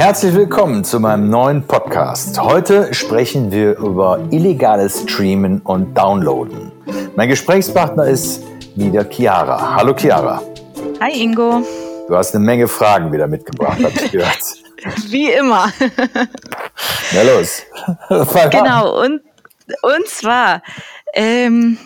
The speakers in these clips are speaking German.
Herzlich willkommen zu meinem neuen Podcast. Heute sprechen wir über illegales Streamen und Downloaden. Mein Gesprächspartner ist wieder Chiara. Hallo Chiara. Hi Ingo. Du hast eine Menge Fragen wieder mitgebracht, habe ich gehört. Wie immer. Na los. genau, und, und zwar ähm,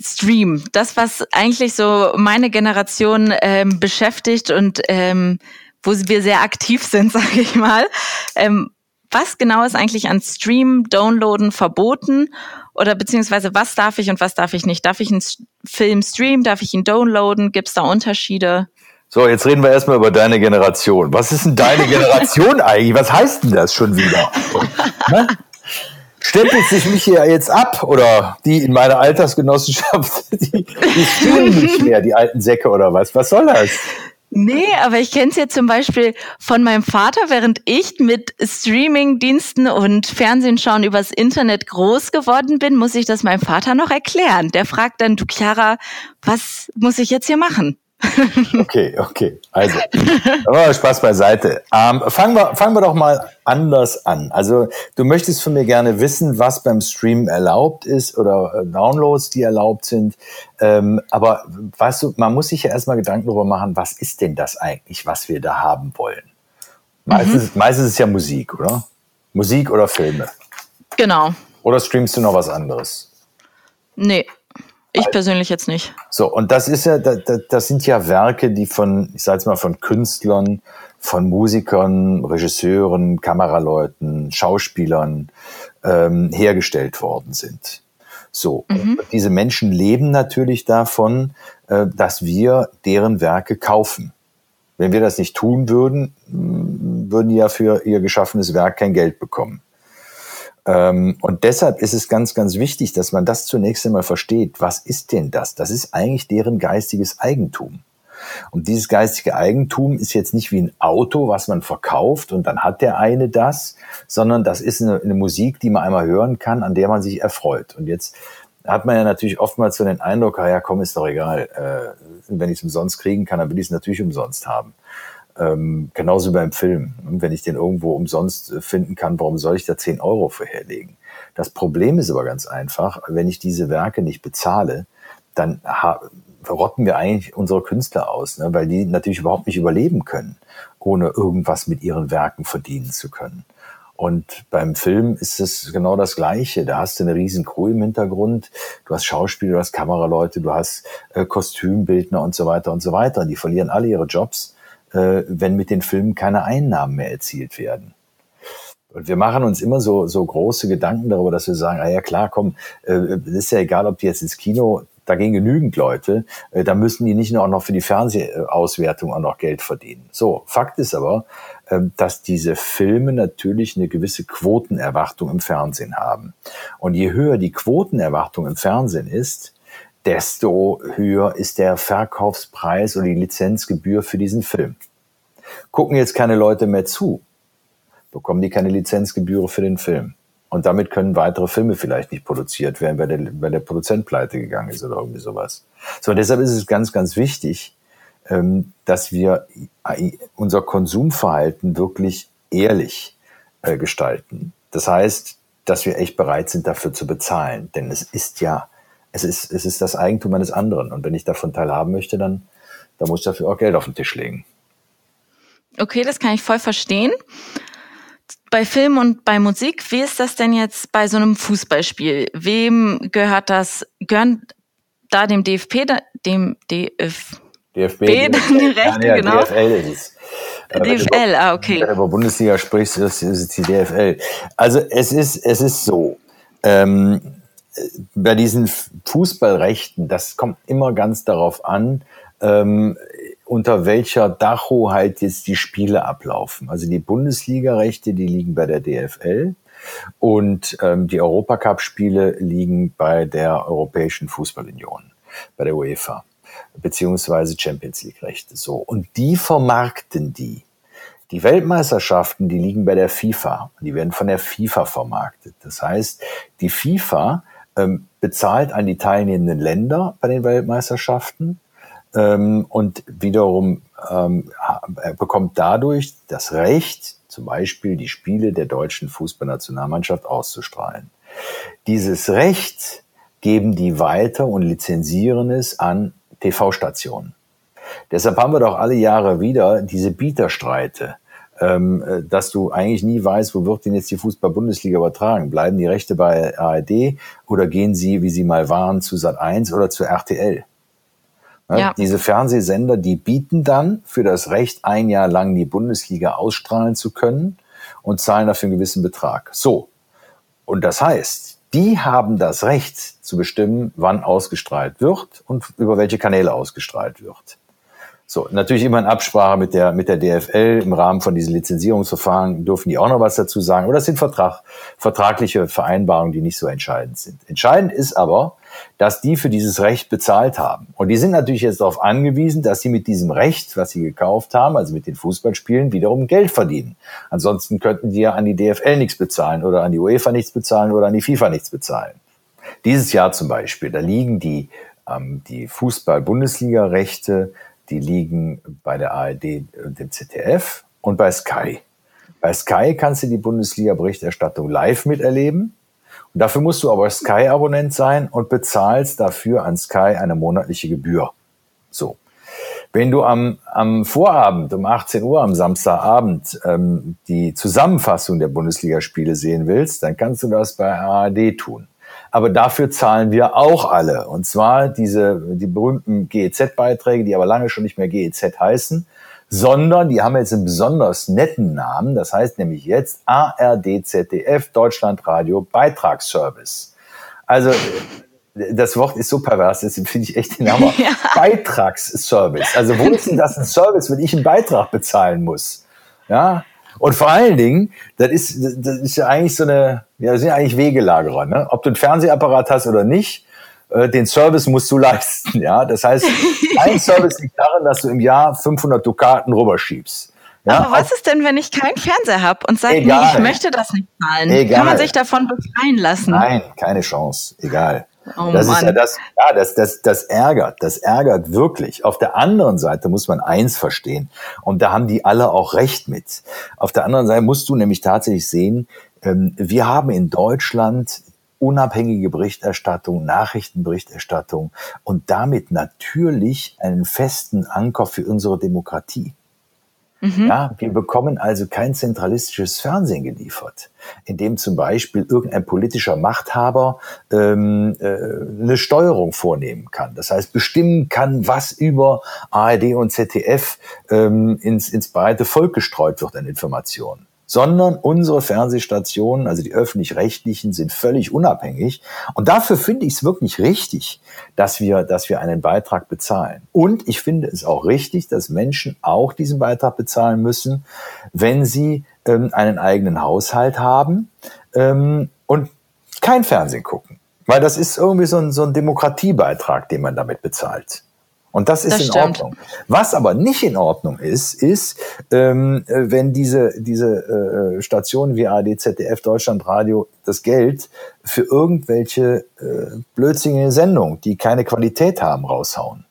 Stream, das, was eigentlich so meine Generation ähm, beschäftigt und ähm, wo wir sehr aktiv sind, sage ich mal. Ähm, was genau ist eigentlich an Stream, Downloaden verboten? Oder beziehungsweise was darf ich und was darf ich nicht? Darf ich einen Film streamen? Darf ich ihn downloaden? Gibt es da Unterschiede? So, jetzt reden wir erstmal über deine Generation. Was ist denn deine Generation eigentlich? Was heißt denn das schon wieder? Ne? Stempelt sich mich hier jetzt ab oder die in meiner Altersgenossenschaft, die, die streamen nicht mehr, die alten Säcke oder was? Was soll das? Nee, aber ich kenne es ja zum Beispiel von meinem Vater, während ich mit Streaming-Diensten und Fernsehen schauen übers Internet groß geworden bin, muss ich das meinem Vater noch erklären. Der fragt dann, du Chiara, was muss ich jetzt hier machen? Okay, okay. Also, aber Spaß beiseite. Ähm, fangen, wir, fangen wir doch mal anders an. Also, du möchtest von mir gerne wissen, was beim Stream erlaubt ist oder äh, Downloads, die erlaubt sind. Ähm, aber weißt du, man muss sich ja erstmal Gedanken darüber machen, was ist denn das eigentlich, was wir da haben wollen? Meistens, mhm. meistens ist es ja Musik, oder? Musik oder Filme. Genau. Oder streamst du noch was anderes? Nee, ich persönlich jetzt nicht. So, und das ist ja, das, sind ja Werke, die von, ich sage jetzt mal, von Künstlern, von Musikern, Regisseuren, Kameraleuten, Schauspielern ähm, hergestellt worden sind. So, mhm. diese Menschen leben natürlich davon, äh, dass wir deren Werke kaufen. Wenn wir das nicht tun würden, würden die ja für ihr geschaffenes Werk kein Geld bekommen. Ähm, und deshalb ist es ganz, ganz wichtig, dass man das zunächst einmal versteht. Was ist denn das? Das ist eigentlich deren geistiges Eigentum. Und dieses geistige Eigentum ist jetzt nicht wie ein Auto, was man verkauft und dann hat der eine das, sondern das ist eine, eine Musik, die man einmal hören kann, an der man sich erfreut. Und jetzt hat man ja natürlich oftmals so den Eindruck, ah ja, komm, ist doch egal. Äh, wenn ich es umsonst kriegen kann, dann will ich es natürlich umsonst haben. Ähm, genauso beim Film. Wenn ich den irgendwo umsonst äh, finden kann, warum soll ich da 10 Euro für herlegen? Das Problem ist aber ganz einfach, wenn ich diese Werke nicht bezahle, dann rotten wir eigentlich unsere Künstler aus, ne? weil die natürlich überhaupt nicht überleben können, ohne irgendwas mit ihren Werken verdienen zu können. Und beim Film ist es genau das Gleiche. Da hast du eine riesen Crew im Hintergrund. Du hast Schauspieler, du hast Kameraleute, du hast äh, Kostümbildner und so weiter und so weiter. Die verlieren alle ihre Jobs äh, wenn mit den Filmen keine Einnahmen mehr erzielt werden. Und wir machen uns immer so, so große Gedanken darüber, dass wir sagen, ah ja klar, komm, äh, ist ja egal, ob die jetzt ins Kino, da gehen genügend Leute, äh, da müssen die nicht nur auch noch für die Fernsehauswertung auch noch Geld verdienen. So, Fakt ist aber, äh, dass diese Filme natürlich eine gewisse Quotenerwartung im Fernsehen haben. Und je höher die Quotenerwartung im Fernsehen ist, desto höher ist der Verkaufspreis oder die Lizenzgebühr für diesen Film. Gucken jetzt keine Leute mehr zu, bekommen die keine Lizenzgebühr für den Film. Und damit können weitere Filme vielleicht nicht produziert werden, weil der, weil der Produzent pleite gegangen ist oder irgendwie sowas. So, deshalb ist es ganz, ganz wichtig, ähm, dass wir unser Konsumverhalten wirklich ehrlich äh, gestalten. Das heißt, dass wir echt bereit sind, dafür zu bezahlen. Denn es ist ja es ist, es ist das Eigentum eines anderen. Und wenn ich davon teilhaben möchte, dann, dann muss ich dafür auch Geld auf den Tisch legen. Okay, das kann ich voll verstehen. Bei Film und bei Musik, wie ist das denn jetzt bei so einem Fußballspiel? Wem gehört das? Gehören da dem DFP, dem DF, DFB, dann die Rechte, ja, genau? DFL ist es. DFL, ah, okay. Wenn du über Bundesliga sprichst, ist es die DFL. Also es ist, es ist so. Ähm, bei diesen Fußballrechten, das kommt immer ganz darauf an, ähm, unter welcher Dachhoheit jetzt die Spiele ablaufen. Also die Bundesliga-Rechte, die liegen bei der DFL und ähm, die Europacup-Spiele liegen bei der Europäischen Fußballunion, bei der UEFA, beziehungsweise Champions League-Rechte. So. Und die vermarkten die. Die Weltmeisterschaften, die liegen bei der FIFA. Die werden von der FIFA vermarktet. Das heißt, die FIFA ähm, bezahlt an die teilnehmenden Länder bei den Weltmeisterschaften ähm, und wiederum ähm, bekommt dadurch das Recht, zum Beispiel die Spiele der deutschen Fußballnationalmannschaft auszustrahlen. Dieses Recht geben die weiter und lizenzieren es an TV-Stationen. Deshalb haben wir doch alle Jahre wieder diese Bieterstreite, ähm, äh, dass du eigentlich nie weißt, wo wird denn jetzt die Fußball-Bundesliga übertragen? Bleiben die Rechte bei ARD oder gehen sie, wie sie mal waren, zu Sat 1 oder zu RTL? Ja. Diese Fernsehsender, die bieten dann für das Recht, ein Jahr lang die Bundesliga ausstrahlen zu können und zahlen dafür einen gewissen Betrag. So. Und das heißt, die haben das Recht zu bestimmen, wann ausgestrahlt wird und über welche Kanäle ausgestrahlt wird. So, natürlich immer in Absprache mit der, mit der DFL im Rahmen von diesen Lizenzierungsverfahren dürfen die auch noch was dazu sagen. Oder das sind Vertrag, vertragliche Vereinbarungen, die nicht so entscheidend sind. Entscheidend ist aber, dass die für dieses Recht bezahlt haben. Und die sind natürlich jetzt darauf angewiesen, dass sie mit diesem Recht, was sie gekauft haben, also mit den Fußballspielen, wiederum Geld verdienen. Ansonsten könnten die ja an die DFL nichts bezahlen oder an die UEFA nichts bezahlen oder an die FIFA nichts bezahlen. Dieses Jahr zum Beispiel, da liegen die, ähm, die Fußball-Bundesliga-Rechte die liegen bei der ARD und dem ZDF und bei Sky. Bei Sky kannst du die Bundesliga-Berichterstattung live miterleben. Und dafür musst du aber Sky-Abonnent sein und bezahlst dafür an Sky eine monatliche Gebühr. So. Wenn du am, am Vorabend um 18 Uhr am Samstagabend ähm, die Zusammenfassung der Bundesligaspiele sehen willst, dann kannst du das bei ARD tun. Aber dafür zahlen wir auch alle. Und zwar diese, die berühmten GEZ-Beiträge, die aber lange schon nicht mehr GEZ heißen, sondern die haben jetzt einen besonders netten Namen. Das heißt nämlich jetzt ARD ZDF Deutschlandradio Beitragsservice. Also das Wort ist so pervers, das finde ich echt den Hammer. Ja. Beitragsservice. Also wo ist denn das ein Service, wenn ich einen Beitrag bezahlen muss? Ja, und vor allen Dingen, das ist, das ist ja eigentlich so eine, ja, das sind ja eigentlich Wegelagerer, ne? Ob du einen Fernsehapparat hast oder nicht, äh, den Service musst du leisten, ja. Das heißt, ein Service liegt darin, dass du im Jahr 500 Dukaten rüberschiebst. Ja, Aber was ist denn, wenn ich keinen Fernseher habe und sage, nee, ich möchte das nicht zahlen? Egal. Kann man sich davon befreien lassen? Nein, keine Chance. Egal. Oh das Mann. ist ja das, ja, das, das, das ärgert, das ärgert wirklich. Auf der anderen Seite muss man eins verstehen. Und da haben die alle auch recht mit. Auf der anderen Seite musst du nämlich tatsächlich sehen, ähm, wir haben in Deutschland unabhängige Berichterstattung, Nachrichtenberichterstattung und damit natürlich einen festen Anker für unsere Demokratie. Mhm. Ja, wir bekommen also kein zentralistisches Fernsehen geliefert, in dem zum Beispiel irgendein politischer Machthaber ähm, äh, eine Steuerung vornehmen kann. Das heißt, bestimmen kann, was über ARD und ZDF ähm, ins, ins breite Volk gestreut wird an Informationen sondern unsere Fernsehstationen, also die öffentlich-rechtlichen, sind völlig unabhängig. Und dafür finde ich es wirklich richtig, dass wir, dass wir einen Beitrag bezahlen. Und ich finde es auch richtig, dass Menschen auch diesen Beitrag bezahlen müssen, wenn sie ähm, einen eigenen Haushalt haben ähm, und kein Fernsehen gucken. Weil das ist irgendwie so ein, so ein Demokratiebeitrag, den man damit bezahlt. Und das ist das in stimmt. Ordnung. Was aber nicht in Ordnung ist, ist, ähm, wenn diese, diese äh, Stationen wie AD, ZDF, Deutschlandradio das Geld für irgendwelche äh, blödsinnige Sendungen, die keine Qualität haben, raushauen.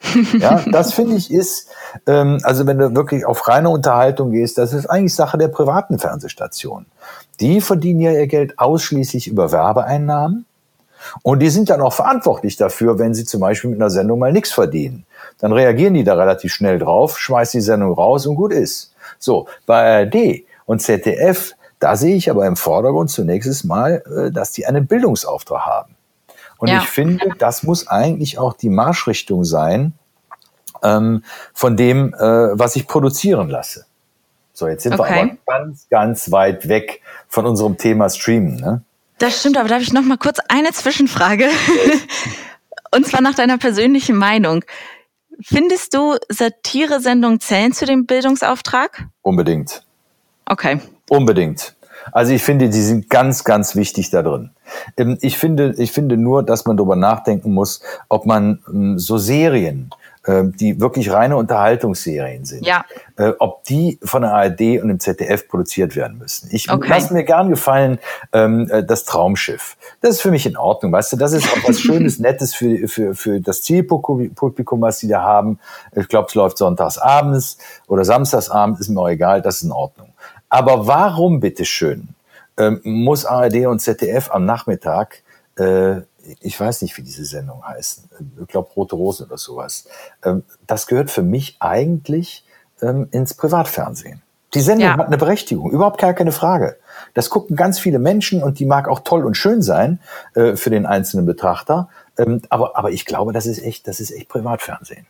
ja, das finde ich ist, ähm, also wenn du wirklich auf reine Unterhaltung gehst, das ist eigentlich Sache der privaten Fernsehstationen. Die verdienen ja ihr Geld ausschließlich über Werbeeinnahmen und die sind dann auch verantwortlich dafür, wenn sie zum Beispiel mit einer Sendung mal nichts verdienen. Dann reagieren die da relativ schnell drauf, schmeißen die Sendung raus und gut ist. So, bei ARD und ZDF, da sehe ich aber im Vordergrund zunächst mal, äh, dass die einen Bildungsauftrag haben. Und ja. ich finde, das muss eigentlich auch die Marschrichtung sein ähm, von dem, äh, was ich produzieren lasse. So, jetzt sind okay. wir aber ganz, ganz weit weg von unserem Thema Streamen. Ne? Das stimmt, aber darf ich noch mal kurz eine Zwischenfrage? Und zwar nach deiner persönlichen Meinung. Findest du Satiresendungen zählen zu dem Bildungsauftrag? Unbedingt. Okay. Unbedingt. Also ich finde, die sind ganz, ganz wichtig da drin. Ähm, ich finde, ich finde nur, dass man darüber nachdenken muss, ob man ähm, so Serien die wirklich reine Unterhaltungsserien sind, ja. äh, ob die von der ARD und dem ZDF produziert werden müssen. Ich okay. lasse mir gern gefallen, ähm, äh, das Traumschiff. Das ist für mich in Ordnung, weißt du, das ist auch was Schönes, Nettes für, für, für das Zielpublikum, was sie da haben. Ich glaube, es läuft sonntags abends oder samstags abends, ist mir auch egal, das ist in Ordnung. Aber warum, bitteschön, ähm, muss ARD und ZDF am Nachmittag äh, ich weiß nicht, wie diese Sendung heißt. Ich glaube, Rote Rosen oder sowas. Ähm, das gehört für mich eigentlich ähm, ins Privatfernsehen. Die Sendung ja. hat eine Berechtigung, überhaupt gar keine Frage. Das gucken ganz viele Menschen und die mag auch toll und schön sein äh, für den einzelnen Betrachter. Ähm, aber, aber ich glaube, das ist echt, das ist echt Privatfernsehen.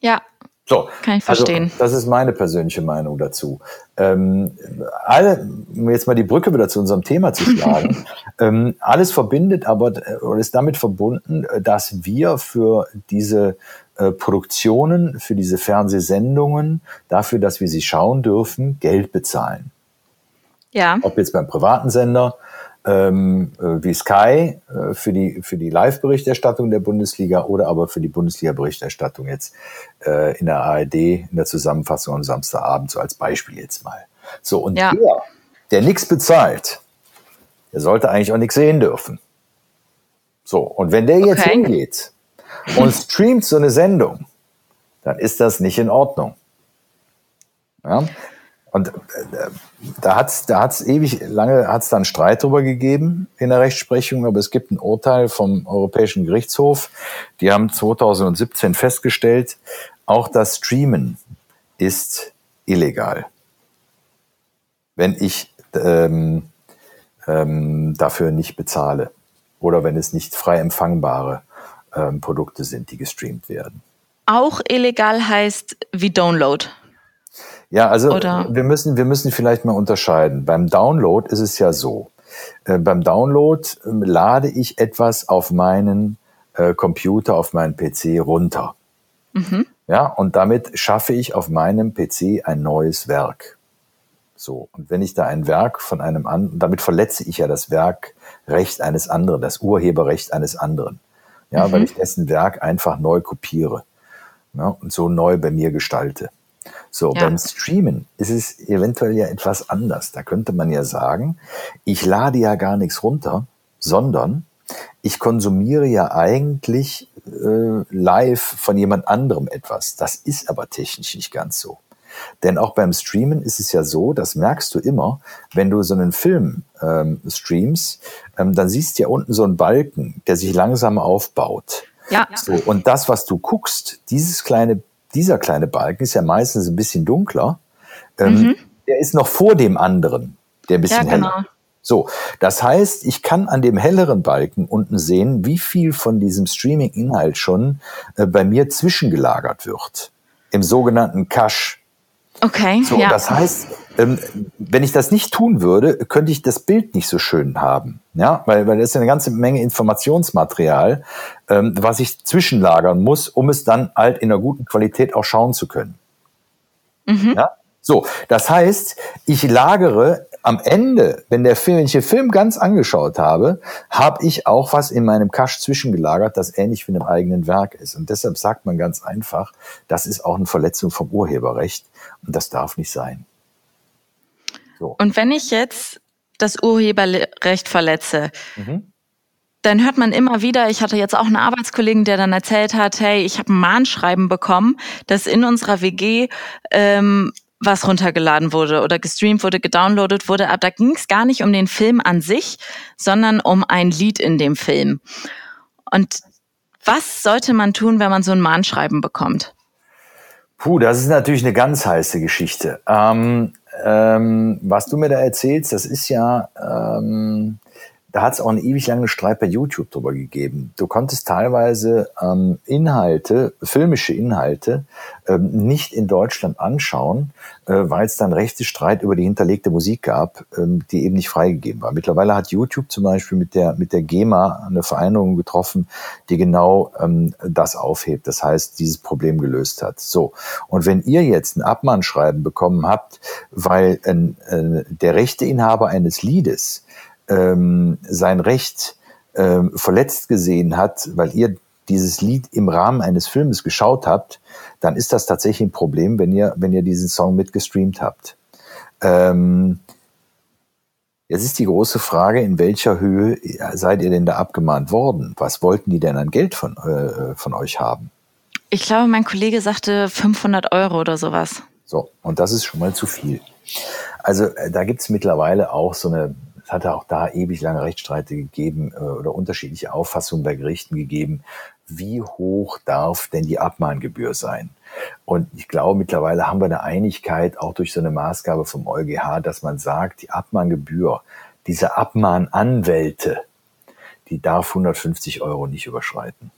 Ja, so, kann ich also, verstehen. Also, das ist meine persönliche Meinung dazu. Ähm, alle, um jetzt mal die Brücke wieder zu unserem Thema zu schlagen, ähm, alles verbindet aber oder ist damit verbunden, dass wir für diese äh, Produktionen, für diese Fernsehsendungen, dafür, dass wir sie schauen dürfen, Geld bezahlen. Ja. Ob jetzt beim privaten Sender ähm, äh, wie Sky äh, für die, für die Live-Berichterstattung der Bundesliga oder aber für die Bundesliga-Berichterstattung jetzt äh, in der ARD, in der Zusammenfassung am Samstagabend, so als Beispiel jetzt mal. So, und ja. der, der nichts bezahlt, der sollte eigentlich auch nichts sehen dürfen. So, und wenn der jetzt okay. hingeht und streamt so eine Sendung, dann ist das nicht in Ordnung. Ja? Und äh, da hat es da hat's ewig lange hat's da einen Streit drüber gegeben in der Rechtsprechung, aber es gibt ein Urteil vom Europäischen Gerichtshof. Die haben 2017 festgestellt, auch das Streamen ist illegal. Wenn ich ähm, ähm, dafür nicht bezahle oder wenn es nicht frei empfangbare ähm, Produkte sind, die gestreamt werden. Auch illegal heißt wie Download. Ja, also Oder? wir müssen, wir müssen vielleicht mal unterscheiden. Beim Download ist es ja so. Äh, beim Download äh, lade ich etwas auf meinen äh, Computer, auf meinen PC runter. Mhm. Ja, und damit schaffe ich auf meinem PC ein neues Werk. So. Und wenn ich da ein Werk von einem anderen, damit verletze ich ja das Werkrecht eines anderen, das Urheberrecht eines anderen. Ja, mhm. weil ich dessen Werk einfach neu kopiere. Ja, und so neu bei mir gestalte. So, ja. beim Streamen ist es eventuell ja etwas anders. Da könnte man ja sagen, ich lade ja gar nichts runter, sondern ich konsumiere ja eigentlich äh, live von jemand anderem etwas. Das ist aber technisch nicht ganz so. Denn auch beim Streamen ist es ja so, das merkst du immer, wenn du so einen Film ähm, streamst, ähm, dann siehst du ja unten so einen Balken, der sich langsam aufbaut. Ja. So, und das, was du guckst, dieses kleine dieser kleine Balken ist ja meistens ein bisschen dunkler. Ähm, mhm. Der ist noch vor dem anderen, der ein bisschen ja, genau. heller. So, das heißt, ich kann an dem helleren Balken unten sehen, wie viel von diesem Streaming-Inhalt schon äh, bei mir zwischengelagert wird. Im sogenannten Cache. Okay. So, ja. das heißt, ähm, wenn ich das nicht tun würde, könnte ich das Bild nicht so schön haben. Ja, weil, weil das ist eine ganze Menge Informationsmaterial, ähm, was ich zwischenlagern muss, um es dann halt in einer guten Qualität auch schauen zu können. Mhm. Ja? So, das heißt, ich lagere am Ende, wenn der Film, wenn ich den Film ganz angeschaut habe, habe ich auch was in meinem Cache zwischengelagert, das ähnlich wie in einem eigenen Werk ist. Und deshalb sagt man ganz einfach, das ist auch eine Verletzung vom Urheberrecht und das darf nicht sein. So. Und wenn ich jetzt das Urheberrecht verletze, mhm dann hört man immer wieder, ich hatte jetzt auch einen Arbeitskollegen, der dann erzählt hat, hey, ich habe ein Mahnschreiben bekommen, dass in unserer WG ähm, was runtergeladen wurde oder gestreamt wurde, gedownloadet wurde. Aber da ging es gar nicht um den Film an sich, sondern um ein Lied in dem Film. Und was sollte man tun, wenn man so ein Mahnschreiben bekommt? Puh, das ist natürlich eine ganz heiße Geschichte. Ähm, ähm, was du mir da erzählst, das ist ja, ähm, da hat es auch einen ewig langen Streit bei YouTube drüber gegeben. Du konntest teilweise ähm, Inhalte, filmische Inhalte, ähm, nicht in Deutschland anschauen, äh, weil es dann rechte Streit über die hinterlegte Musik gab, ähm, die eben nicht freigegeben war. Mittlerweile hat YouTube zum Beispiel mit der, mit der GEMA eine Vereinigung getroffen, die genau ähm, das aufhebt. Das heißt, dieses Problem gelöst hat. So. Und wenn ihr jetzt ein Abmahnschreiben bekommen habt, weil äh, der Rechteinhaber eines Liedes ähm, sein Recht ähm, verletzt gesehen hat, weil ihr dieses Lied im Rahmen eines Filmes geschaut habt, dann ist das tatsächlich ein Problem, wenn ihr, wenn ihr diesen Song mitgestreamt habt. Ähm, jetzt ist die große Frage, in welcher Höhe seid ihr denn da abgemahnt worden? Was wollten die denn an Geld von, äh, von euch haben? Ich glaube, mein Kollege sagte 500 Euro oder sowas. So, und das ist schon mal zu viel. Also äh, da gibt's mittlerweile auch so eine, es hat ja auch da ewig lange Rechtsstreite gegeben äh, oder unterschiedliche Auffassungen bei Gerichten gegeben, wie hoch darf denn die Abmahngebühr sein? Und ich glaube, mittlerweile haben wir eine Einigkeit auch durch so eine Maßgabe vom EuGH, dass man sagt, die Abmahngebühr, diese Abmahnanwälte, die darf 150 Euro nicht überschreiten.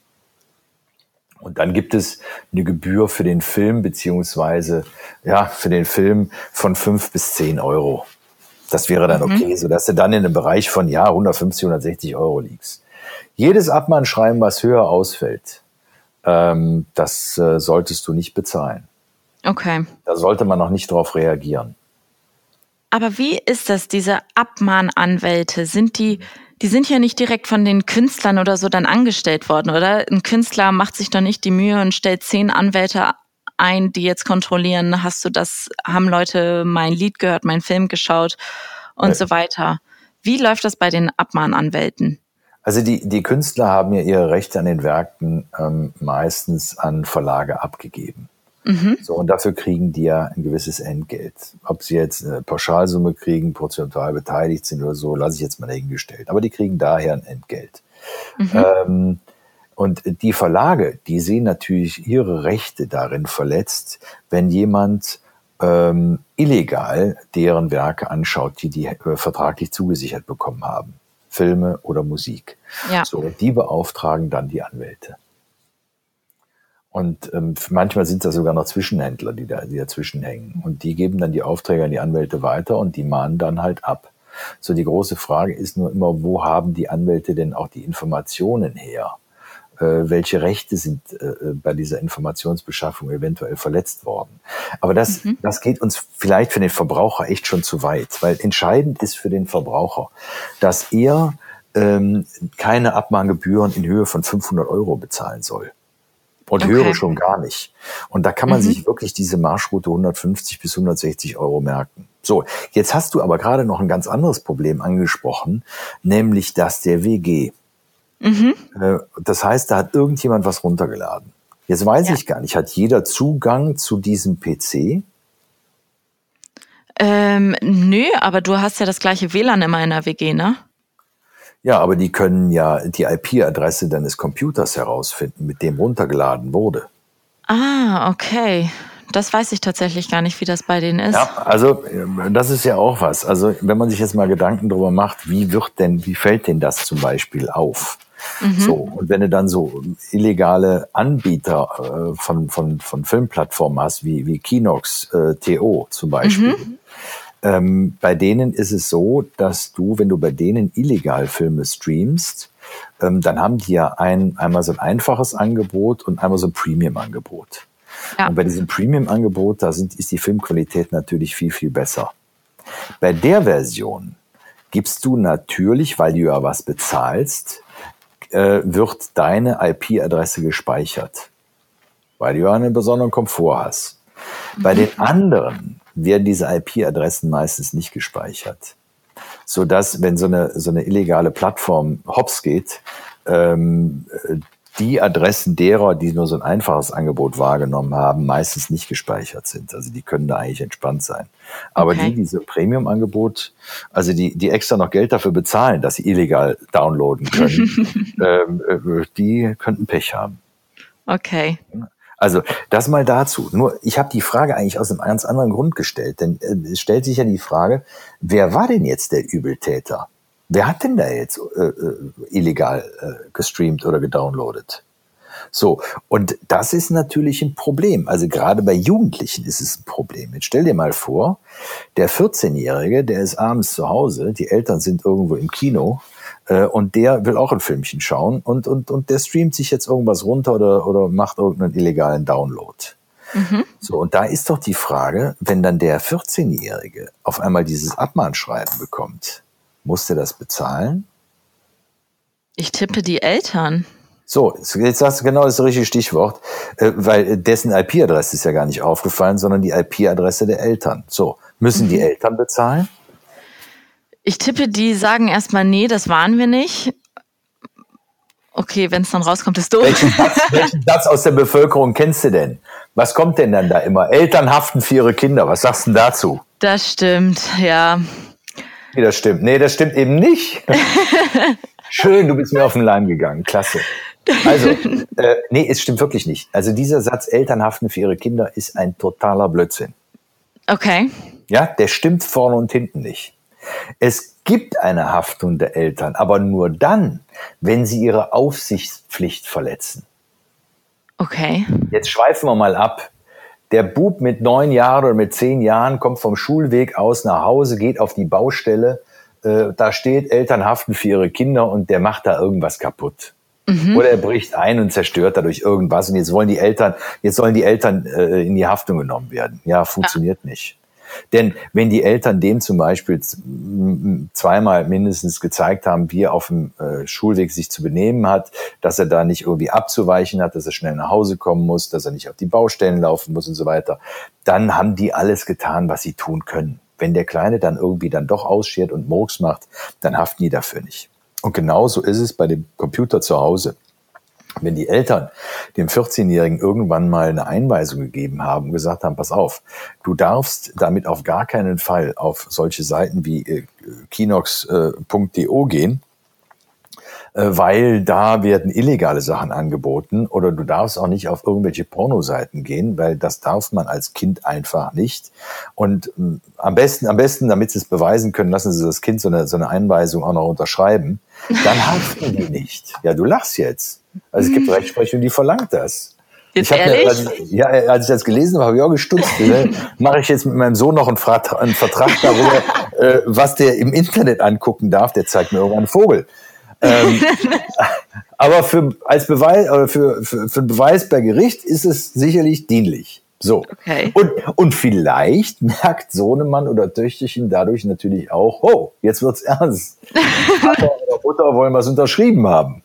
Und dann gibt es eine Gebühr für den Film, beziehungsweise ja, für den Film von fünf bis zehn Euro. Das wäre dann mhm. okay, sodass du dann in einem Bereich von ja 150, 160 Euro liegst. Jedes Abmahnschreiben, was höher ausfällt, ähm, das äh, solltest du nicht bezahlen. Okay. Da sollte man noch nicht drauf reagieren. Aber wie ist das, diese Abmahnanwälte? Sind die die sind ja nicht direkt von den Künstlern oder so dann angestellt worden, oder? Ein Künstler macht sich doch nicht die Mühe und stellt zehn Anwälte ein, die jetzt kontrollieren, hast du das, haben Leute mein Lied gehört, mein Film geschaut und ja. so weiter. Wie läuft das bei den Abmahnanwälten? Also die, die Künstler haben ja ihre Rechte an den Werken ähm, meistens an Verlage abgegeben. Mhm. So, und dafür kriegen die ja ein gewisses Entgelt. Ob sie jetzt eine Pauschalsumme kriegen, prozentual beteiligt sind oder so, lasse ich jetzt mal dahingestellt. Aber die kriegen daher ein Entgelt. Mhm. Ähm, und die Verlage, die sehen natürlich ihre Rechte darin verletzt, wenn jemand ähm, illegal deren Werke anschaut, die die äh, vertraglich zugesichert bekommen haben. Filme oder Musik. Ja. So, die beauftragen dann die Anwälte. Und ähm, manchmal sind da sogar noch Zwischenhändler, die, da, die dazwischen hängen. Und die geben dann die Aufträge an die Anwälte weiter und die mahnen dann halt ab. So die große Frage ist nur immer, wo haben die Anwälte denn auch die Informationen her? Äh, welche Rechte sind äh, bei dieser Informationsbeschaffung eventuell verletzt worden? Aber das, mhm. das geht uns vielleicht für den Verbraucher echt schon zu weit, weil entscheidend ist für den Verbraucher, dass er ähm, keine Abmahngebühren in Höhe von 500 Euro bezahlen soll und okay. höre schon gar nicht. Und da kann man mhm. sich wirklich diese Marschroute 150 bis 160 Euro merken. So, jetzt hast du aber gerade noch ein ganz anderes Problem angesprochen, nämlich das der WG. Mhm. Äh, das heißt, da hat irgendjemand was runtergeladen. Jetzt weiß ja. ich gar nicht, hat jeder Zugang zu diesem PC? Ähm, nö, aber du hast ja das gleiche WLAN immer in der WG, ne? Ja, aber die können ja die IP-Adresse deines Computers herausfinden, mit dem runtergeladen wurde. Ah, okay. Das weiß ich tatsächlich gar nicht, wie das bei denen ist. Ja, also ähm, das ist ja auch was. Also wenn man sich jetzt mal Gedanken darüber macht, wie wird denn, wie fällt denn das zum Beispiel auf? Mhm. So, und wenn du dann so illegale Anbieter äh, von, von, von Filmplattformen hast, wie, wie Kinox äh, TO zum Beispiel, mhm. Ähm, bei denen ist es so, dass du, wenn du bei denen illegal Filme streamst, ähm, dann haben die ja ein, einmal so ein einfaches Angebot und einmal so ein Premium-Angebot. Ja. Und bei diesem Premium-Angebot, da sind, ist die Filmqualität natürlich viel, viel besser. Bei der Version gibst du natürlich, weil du ja was bezahlst, äh, wird deine IP-Adresse gespeichert, weil du einen besonderen Komfort hast. Bei den anderen werden diese IP-Adressen meistens nicht gespeichert. So dass, wenn so eine, so eine illegale Plattform hops geht, ähm, die Adressen derer, die nur so ein einfaches Angebot wahrgenommen haben, meistens nicht gespeichert sind. Also die können da eigentlich entspannt sein. Aber okay. die, diese Premium-Angebot, also die, die extra noch Geld dafür bezahlen, dass sie illegal downloaden können, ähm, äh, die könnten Pech haben. Okay. Also das mal dazu. Nur ich habe die Frage eigentlich aus einem ganz anderen Grund gestellt, denn äh, es stellt sich ja die Frage, wer war denn jetzt der Übeltäter? Wer hat denn da jetzt äh, äh, illegal äh, gestreamt oder gedownloadet? So, und das ist natürlich ein Problem. Also gerade bei Jugendlichen ist es ein Problem. Jetzt stell dir mal vor, der 14-Jährige, der ist abends zu Hause, die Eltern sind irgendwo im Kino äh, und der will auch ein Filmchen schauen und, und, und der streamt sich jetzt irgendwas runter oder, oder macht irgendeinen illegalen Download. Mhm. So, und da ist doch die Frage, wenn dann der 14-Jährige auf einmal dieses Abmahnschreiben bekommt, muss der das bezahlen? Ich tippe die Eltern. So, jetzt sagst du genau das richtige Stichwort, äh, weil dessen IP-Adresse ist ja gar nicht aufgefallen, sondern die IP-Adresse der Eltern. So, müssen die mhm. Eltern bezahlen? Ich tippe, die sagen erstmal, nee, das waren wir nicht. Okay, wenn es dann rauskommt, ist doof. Welchen Satz, welchen Satz aus der Bevölkerung kennst du denn? Was kommt denn dann da immer? Eltern haften für ihre Kinder. Was sagst du denn dazu? Das stimmt, ja. Nee, das stimmt. Nee, das stimmt eben nicht. Schön, du bist mir auf den Leim gegangen. Klasse. Also, äh, nee, es stimmt wirklich nicht. Also dieser Satz, Eltern haften für ihre Kinder, ist ein totaler Blödsinn. Okay. Ja, der stimmt vorne und hinten nicht. Es gibt eine Haftung der Eltern, aber nur dann, wenn sie ihre Aufsichtspflicht verletzen. Okay. Jetzt schweifen wir mal ab. Der Bub mit neun Jahren oder mit zehn Jahren kommt vom Schulweg aus nach Hause, geht auf die Baustelle. Äh, da steht, Eltern haften für ihre Kinder und der macht da irgendwas kaputt. Mhm. Oder er bricht ein und zerstört dadurch irgendwas und jetzt wollen die Eltern, jetzt sollen die Eltern äh, in die Haftung genommen werden. Ja, funktioniert ja. nicht. Denn wenn die Eltern dem zum Beispiel zweimal mindestens gezeigt haben, wie er auf dem äh, Schulweg sich zu benehmen hat, dass er da nicht irgendwie abzuweichen hat, dass er schnell nach Hause kommen muss, dass er nicht auf die Baustellen laufen muss und so weiter, dann haben die alles getan, was sie tun können. Wenn der Kleine dann irgendwie dann doch ausschert und Murks macht, dann haften die dafür nicht. Und genauso ist es bei dem Computer zu Hause. Wenn die Eltern dem 14-Jährigen irgendwann mal eine Einweisung gegeben haben und gesagt haben, pass auf, du darfst damit auf gar keinen Fall auf solche Seiten wie äh, kinox.de gehen, äh, weil da werden illegale Sachen angeboten oder du darfst auch nicht auf irgendwelche Pornoseiten gehen, weil das darf man als Kind einfach nicht. Und ähm, am besten, am besten, damit sie es beweisen können, lassen sie das Kind so eine, so eine Einweisung auch noch unterschreiben. Dann haften die nicht. Ja, du lachst jetzt. Also es gibt Rechtsprechung, die verlangt das. Jetzt ich ehrlich? Mir, als, ja, als ich das gelesen habe, habe ich auch gestutzt. Ne? Mache ich jetzt mit meinem Sohn noch einen, Vertrag, einen Vertrag darüber, äh, was der im Internet angucken darf. Der zeigt mir irgendwann einen Vogel. Ähm, aber für, als Beweis, oder für, für, für Beweis bei Gericht ist es sicherlich dienlich. So. Okay. Und, und vielleicht merkt Sohnemann oder Töchterchen dadurch natürlich auch, oh, jetzt wird's ernst. Vater oder Mutter wollen was unterschrieben haben.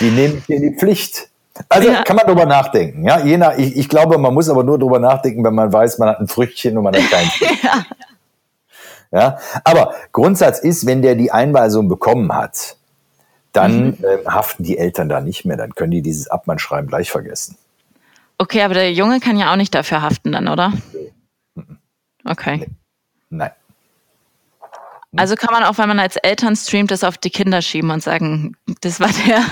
Die nehmen hier die Pflicht. Also ja. kann man drüber nachdenken. Ja, je nach, ich, ich glaube, man muss aber nur drüber nachdenken, wenn man weiß, man hat ein Früchtchen und man hat kein ja. ja. Aber Grundsatz ist, wenn der die Einweisung bekommen hat, dann mhm. äh, haften die Eltern da nicht mehr. Dann können die dieses Abmannschreiben gleich vergessen. Okay, aber der Junge kann ja auch nicht dafür haften dann, oder? Okay. Nee. Nein. Also kann man auch, wenn man als Eltern streamt, das auf die Kinder schieben und sagen, das war der.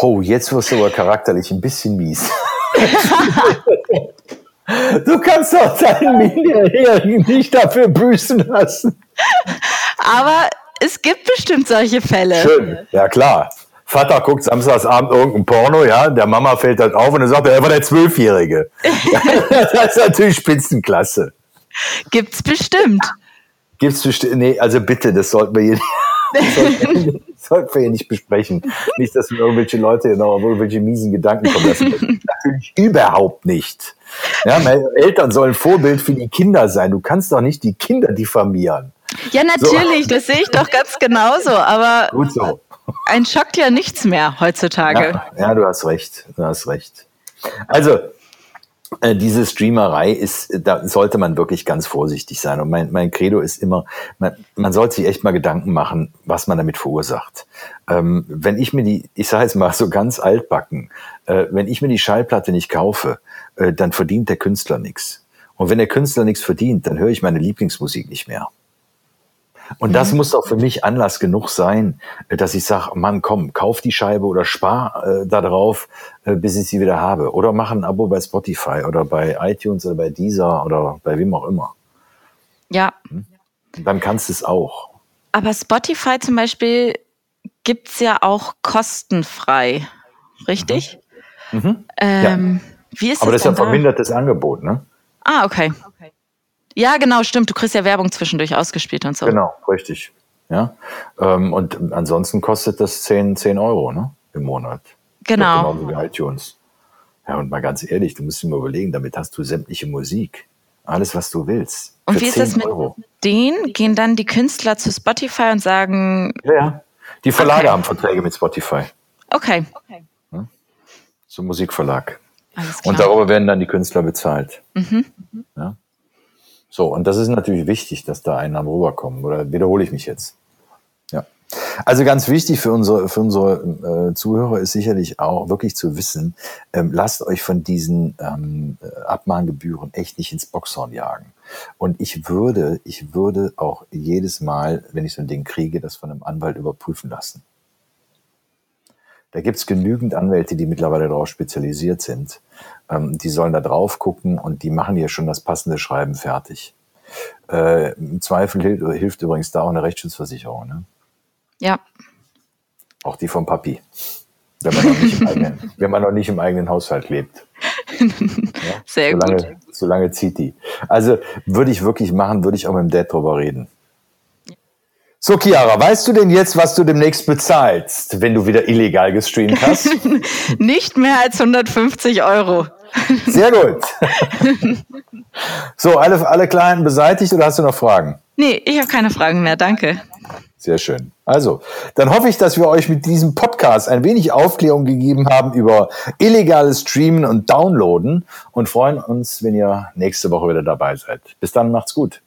Oh, jetzt wirst du aber charakterlich ein bisschen mies. du kannst doch deinen Minderjährigen nicht dafür büßen lassen. Aber es gibt bestimmt solche Fälle. Schön, ja klar. Vater guckt samstagsabend irgendein Porno, ja, der Mama fällt das auf und dann sagt er, er war der Zwölfjährige. das ist natürlich Spitzenklasse. Gibt's bestimmt. Gibt's bestimmt, nee, also bitte, das sollten wir hier, sollten, sollten wir hier nicht besprechen. Nicht, dass wir irgendwelche Leute noch auf irgendwelche miesen Gedanken kommen lassen. Natürlich überhaupt nicht. Ja, meine Eltern sollen Vorbild für die Kinder sein. Du kannst doch nicht die Kinder diffamieren. Ja, natürlich, so. das sehe ich doch ganz genauso, aber Gut so. ein schockt ja nichts mehr heutzutage. Ja, ja, du hast recht, du hast recht. Also, diese Streamerei ist, da sollte man wirklich ganz vorsichtig sein. Und mein, mein Credo ist immer, man, man sollte sich echt mal Gedanken machen, was man damit verursacht. Ähm, wenn ich mir die, ich sage jetzt mal so ganz altbacken, äh, wenn ich mir die Schallplatte nicht kaufe, äh, dann verdient der Künstler nichts. Und wenn der Künstler nichts verdient, dann höre ich meine Lieblingsmusik nicht mehr. Und das mhm. muss doch für mich Anlass genug sein, äh, dass ich sage, Mann, komm, kauf die Scheibe oder spar äh, da drauf, äh, bis ich sie wieder habe. Oder mach ein Abo bei Spotify oder bei iTunes oder bei Deezer oder bei wem auch immer. Ja. Hm? Dann kannst du es auch. Aber Spotify zum Beispiel gibt's ja auch kostenfrei, richtig? Mhm. Mhm. Ähm, ja. Wie ist Aber das, das ist ja vermindertes Angebot, ne? Ah, okay. okay. Ja, genau, stimmt. Du kriegst ja Werbung zwischendurch ausgespielt und so. Genau, richtig. Ja. Ähm, und ansonsten kostet das 10, 10 Euro ne? im Monat. Genau. Genauso wie iTunes. Ja, und mal ganz ehrlich, du musst dir mal überlegen, damit hast du sämtliche Musik. Alles, was du willst. Und wie ist das mit Euro. denen? Gehen dann die Künstler zu Spotify und sagen. Ja, ja. Die Verlage okay. haben Verträge mit Spotify. Okay. Ja? So Musikverlag. Und darüber werden dann die Künstler bezahlt. Mhm. Ja? So, und das ist natürlich wichtig, dass da Einnahmen rüberkommen. Oder wiederhole ich mich jetzt? Ja. Also ganz wichtig für unsere, für unsere äh, Zuhörer ist sicherlich auch wirklich zu wissen, ähm, lasst euch von diesen ähm, Abmahngebühren echt nicht ins Boxhorn jagen. Und ich würde, ich würde auch jedes Mal, wenn ich so ein Ding kriege, das von einem Anwalt überprüfen lassen. Da gibt's genügend Anwälte, die mittlerweile darauf spezialisiert sind. Ähm, die sollen da drauf gucken und die machen hier schon das passende Schreiben fertig. Äh, Im Zweifel hilft, hilft, übrigens da auch eine Rechtsschutzversicherung. Ne? Ja. Auch die vom Papi. Wenn man, noch nicht im eigenen, wenn man noch nicht im eigenen Haushalt lebt. Ja? Sehr solange, gut. Solange zieht die. Also würde ich wirklich machen, würde ich auch mit dem Dad drüber reden. So, Chiara, weißt du denn jetzt, was du demnächst bezahlst, wenn du wieder illegal gestreamt hast? Nicht mehr als 150 Euro. Sehr gut. so, alle, alle Kleinen beseitigt oder hast du noch Fragen? Nee, ich habe keine Fragen mehr, danke. Sehr schön. Also, dann hoffe ich, dass wir euch mit diesem Podcast ein wenig Aufklärung gegeben haben über illegales Streamen und Downloaden und freuen uns, wenn ihr nächste Woche wieder dabei seid. Bis dann, macht's gut.